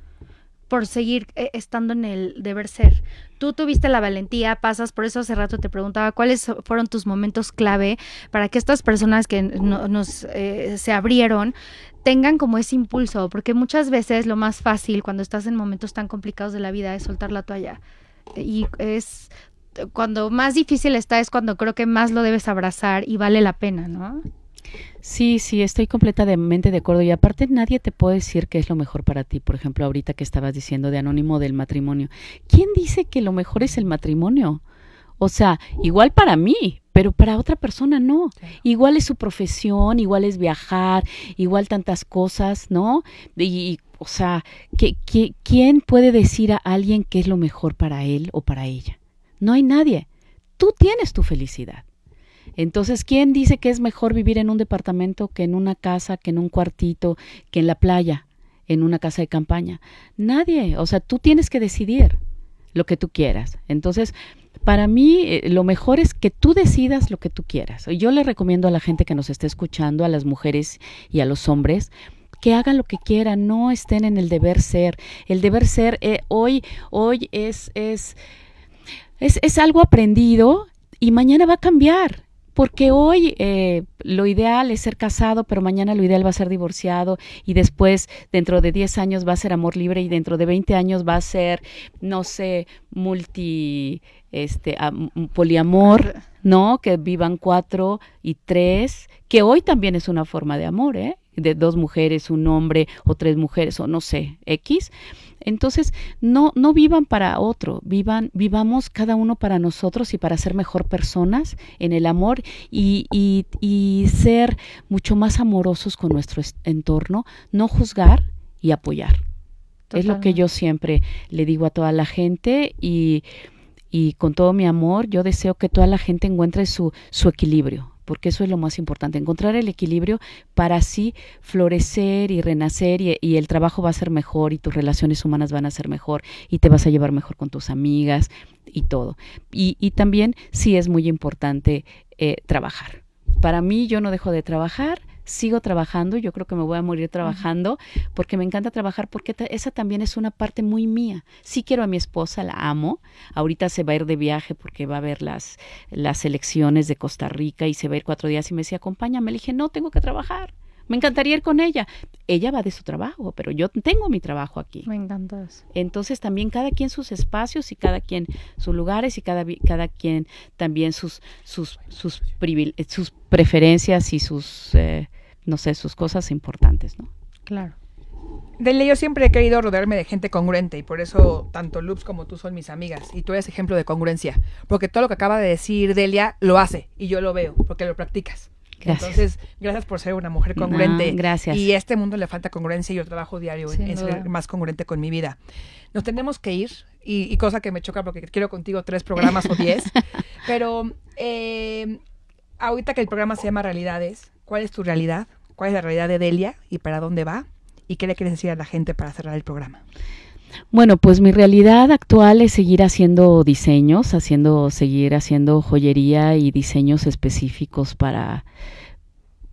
por seguir eh, estando en el deber ser. Tú tuviste la valentía, pasas, por eso hace rato te preguntaba cuáles fueron tus momentos clave para que estas personas que nos eh, se abrieron tengan como ese impulso, porque muchas veces lo más fácil cuando estás en momentos tan complicados de la vida es soltar la toalla. Y es cuando más difícil está es cuando creo que más lo debes abrazar y vale la pena, ¿no? Sí, sí, estoy completamente de acuerdo. Y aparte nadie te puede decir qué es lo mejor para ti. Por ejemplo, ahorita que estabas diciendo de anónimo del matrimonio. ¿Quién dice que lo mejor es el matrimonio? O sea, igual para mí, pero para otra persona no. Igual es su profesión, igual es viajar, igual tantas cosas, ¿no? Y, o sea, quién puede decir a alguien qué es lo mejor para él o para ella? No hay nadie. Tú tienes tu felicidad. Entonces, ¿quién dice que es mejor vivir en un departamento que en una casa, que en un cuartito, que en la playa, en una casa de campaña? Nadie. O sea, tú tienes que decidir lo que tú quieras. Entonces, para mí eh, lo mejor es que tú decidas lo que tú quieras. Yo le recomiendo a la gente que nos esté escuchando, a las mujeres y a los hombres, que hagan lo que quieran, no estén en el deber ser. El deber ser eh, hoy, hoy es, es, es, es algo aprendido y mañana va a cambiar. Porque hoy eh, lo ideal es ser casado, pero mañana lo ideal va a ser divorciado y después dentro de 10 años va a ser amor libre y dentro de 20 años va a ser, no sé, multi, este, poliamor, ¿no? Que vivan cuatro y tres, que hoy también es una forma de amor, ¿eh? De dos mujeres, un hombre o tres mujeres o no sé, X. Entonces, no, no vivan para otro, vivan, vivamos cada uno para nosotros y para ser mejor personas en el amor y, y, y ser mucho más amorosos con nuestro entorno, no juzgar y apoyar. Es lo que yo siempre le digo a toda la gente y, y con todo mi amor yo deseo que toda la gente encuentre su, su equilibrio porque eso es lo más importante, encontrar el equilibrio para así florecer y renacer y, el trabajo va a ser mejor y tus relaciones humanas van a ser mejor y te vas a llevar mejor con tus amigas y todo. Y, también sí es muy importante eh, trabajar. Para mí yo no dejo de trabajar, sigo trabajando, yo creo que me voy a morir trabajando, porque me encanta trabajar, porque esa también es una parte muy mía. Sí quiero a mi esposa, la amo, ahorita se va a ir de viaje porque va a ver las, las elecciones de Costa Rica y se va a ir cuatro días y me decía, acompáñame, le dije, no, tengo que trabajar. Me encantaría ir con ella. Ella va de su trabajo, pero yo tengo mi trabajo aquí. Me encanta eso. Entonces también cada quien sus espacios y cada quien sus lugares y cada, cada quien también sus, sus, sus, sus preferencias y sus, eh, no sé, sus cosas importantes, ¿no? Claro. Dele, yo siempre he querido rodearme de gente congruente y por eso tanto Loops como tú son mis amigas y tú eres ejemplo de congruencia, porque todo lo que acaba de decir Delia lo hace y yo lo veo porque lo practicas. Gracias. Entonces, gracias por ser una mujer congruente. gracias. Y a este mundo le falta congruencia y yo trabajo diario en, ser más congruente con mi vida. Nos tenemos que ir y, cosa que me choca porque quiero contigo tres programas o diez, <laughs> pero eh, ahorita que el programa se llama Realidades, ¿cuál es tu realidad? ¿Cuál es la realidad de Delia y para dónde va? ¿Y qué le quieres decir a la gente para cerrar el programa? Bueno, pues mi realidad actual es seguir haciendo diseños, haciendo, seguir haciendo joyería y diseños específicos para,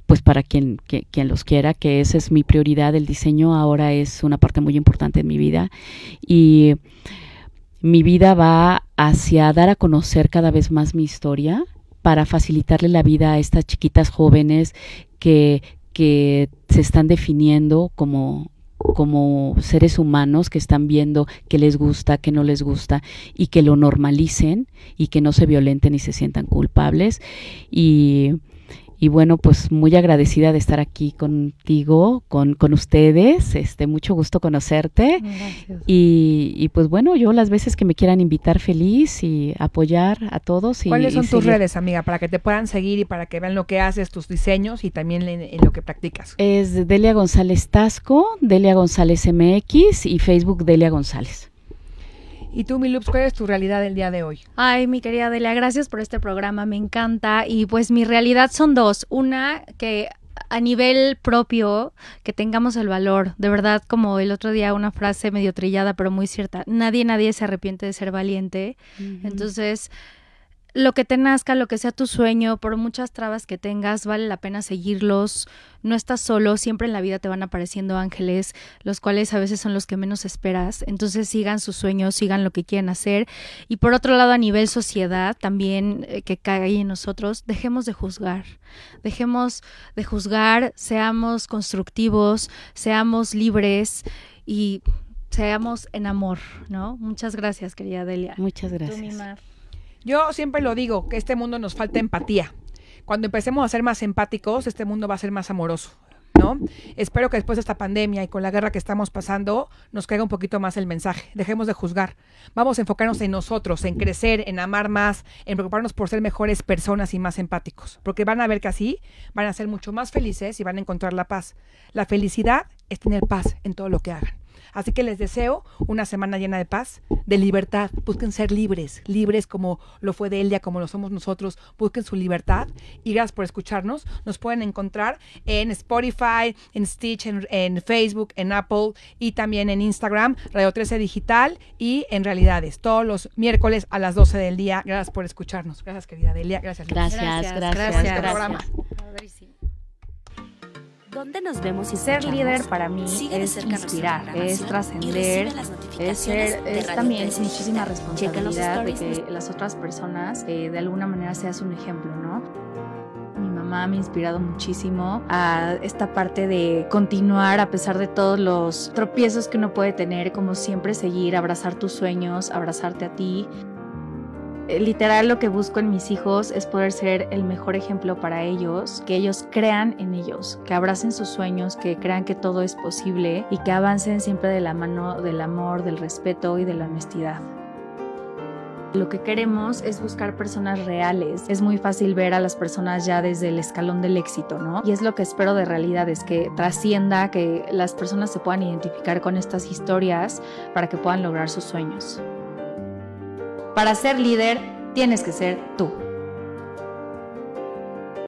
pues para quien, los quiera, que esa es mi prioridad. El diseño ahora es una parte muy importante en mi vida y mi vida va hacia dar a conocer cada vez más mi historia para facilitarle la vida a estas chiquitas jóvenes que, que se están definiendo como, como seres humanos que están viendo que les gusta, que no les gusta y que lo normalicen y que no se violenten y se sientan culpables. Y y bueno, pues muy agradecida de estar aquí contigo, con, con ustedes. Este, mucho gusto conocerte. Gracias. Y, y, pues bueno, yo las veces que me quieran invitar feliz y apoyar a todos. Y, ¿Cuáles son tus redes, amiga, para que te puedan seguir y para que vean lo que haces, tus diseños y también en, en lo que practicas? Es Delia González Tasco, Delia González MX y Facebook Delia González. Y tú, Milups, ¿cuál es tu realidad del día de hoy? Ay, mi querida Delia, gracias por este programa, me encanta. Y pues mi realidad son dos. Una, que a nivel propio, que tengamos el valor. De verdad, como el otro día una frase medio trillada, pero muy cierta. Nadie, nadie se arrepiente de ser valiente. Entonces lo que te nazca, lo que sea tu sueño, por muchas trabas que tengas, vale la pena seguirlos. No estás solo, siempre en la vida te van apareciendo ángeles, los cuales a veces son los que menos esperas. Entonces sigan sus sueños, sigan lo que quieren hacer. Y por otro lado, a nivel sociedad, también eh, que cae en nosotros, dejemos de juzgar. Dejemos de juzgar, seamos constructivos, seamos libres y seamos en amor, ¿no? Muchas gracias, querida Delia. Muchas gracias. Yo siempre lo digo, que este mundo nos falta empatía. Cuando empecemos a ser más empáticos, este mundo va a ser más amoroso. ¿no? Espero que después de esta pandemia y con la guerra que estamos pasando nos caiga un poquito más el mensaje. Dejemos de juzgar. Vamos a enfocarnos en nosotros, en crecer, en amar más, en preocuparnos por ser mejores personas y más empáticos. Porque van a ver que así van a ser mucho más felices y van a encontrar la paz. La felicidad es tener paz en todo lo que hagan. Así que les deseo una semana llena de paz, de libertad. Busquen ser libres, libres como lo fue Delia, como lo somos nosotros. Busquen su libertad y gracias por escucharnos. Nos pueden encontrar en Spotify, en Stitch, en, Facebook, en Apple y también en Instagram, Radio 13 Digital y en Realidades, todos los miércoles a las 12 del día. Gracias por escucharnos. Gracias, querida Delia. Gracias. Gracias, gracias. gracias, gracias. ¿Dónde nos vemos y ser líder para mí es inspirar, es trascender, es ser, es también muchísima responsabilidad de que las otras personas eh, de alguna manera seas un ejemplo, ¿no? Mi mamá me ha inspirado muchísimo a esta parte de continuar a pesar de todos los tropiezos que uno puede tener, como siempre seguir, abrazar tus sueños, abrazarte a ti literal lo que busco en mis hijos es poder ser el mejor ejemplo para ellos, que ellos crean en ellos, que abracen sus sueños, que crean que todo es posible y que avancen siempre de la mano del amor, del respeto y de la honestidad. Lo que queremos es buscar personas reales. Es muy fácil ver a las personas ya desde el escalón del éxito, ¿no? Y es lo que espero de realidad, es que trascienda, que las personas se puedan identificar con estas historias para que puedan lograr sus sueños. Para ser líder, tienes que ser tú.